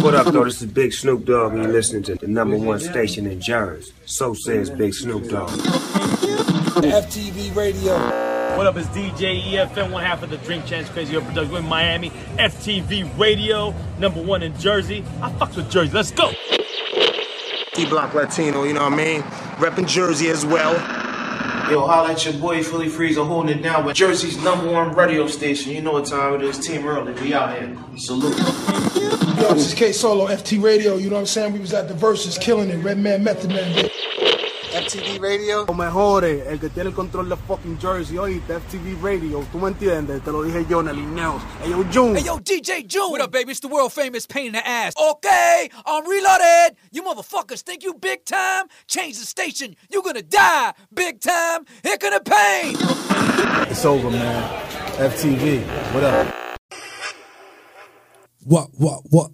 What up, though? This is Big Snoop Dogg, and you're listening to the number one station in Jersey. So says Big Snoop Dogg. FTV Radio. What up, it's DJ EFN, one half of the Drink Champs Crazy Hood Production in Miami. FTV Radio, number one in Jersey. I fucks with Jersey. Let's go. T Block Latino, you know what I mean? Repping Jersey as well. Yo, holla at your boy Philly Freezer holding it down with Jersey's number one radio station. You know what time it is. Team Early, we out here. Salute. Yo, this is K Solo, FT Radio. You know what I'm saying? We was at the Verzuz killing it. Redman, Method Man. bitch. FTV Radio. Lo mejores, eh, el que tiene el control de fucking Jersey, oíste, FTV Radio, tú me entiendes, te lo dije yo en el Ineos. Hey yo, June. Hey, yo, DJ June. What up, baby? It's the world famous pain in the ass. Okay, I'm reloaded. You motherfuckers think you big time? Change the station. you're gonna die big time. Here can the pain. It's over, man. FTV, what up? What, what, what?